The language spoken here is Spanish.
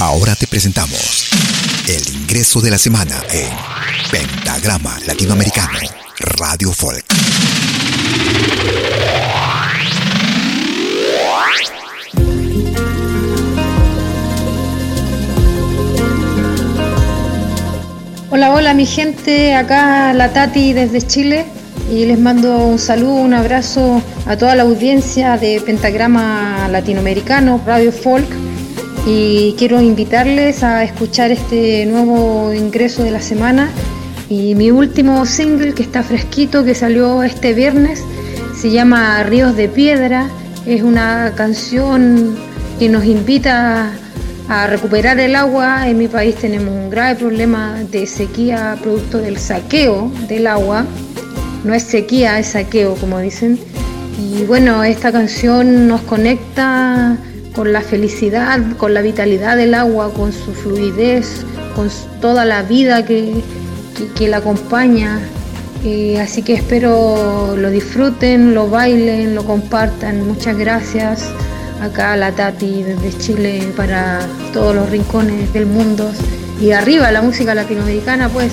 Ahora te presentamos el ingreso de la semana en Pentagrama Latinoamericano Radio Folk. Hola, hola mi gente, acá la Tati desde Chile y les mando un saludo, un abrazo a toda la audiencia de Pentagrama Latinoamericano, Radio Folk y quiero invitarles a escuchar este nuevo ingreso de la semana y mi último single que está fresquito, que salió este viernes, se llama Ríos de Piedra, es una canción que nos invita a recuperar el agua. En mi país tenemos un grave problema de sequía producto del saqueo del agua. No es sequía, es saqueo, como dicen. Y bueno, esta canción nos conecta con la felicidad, con la vitalidad del agua, con su fluidez, con toda la vida que, que, la acompaña. Eh, así que espero lo disfruten, lo bailen, lo compartan. Muchas gracias acá la Tati desde Chile para todos los rincones del mundo y arriba la música latinoamericana pues.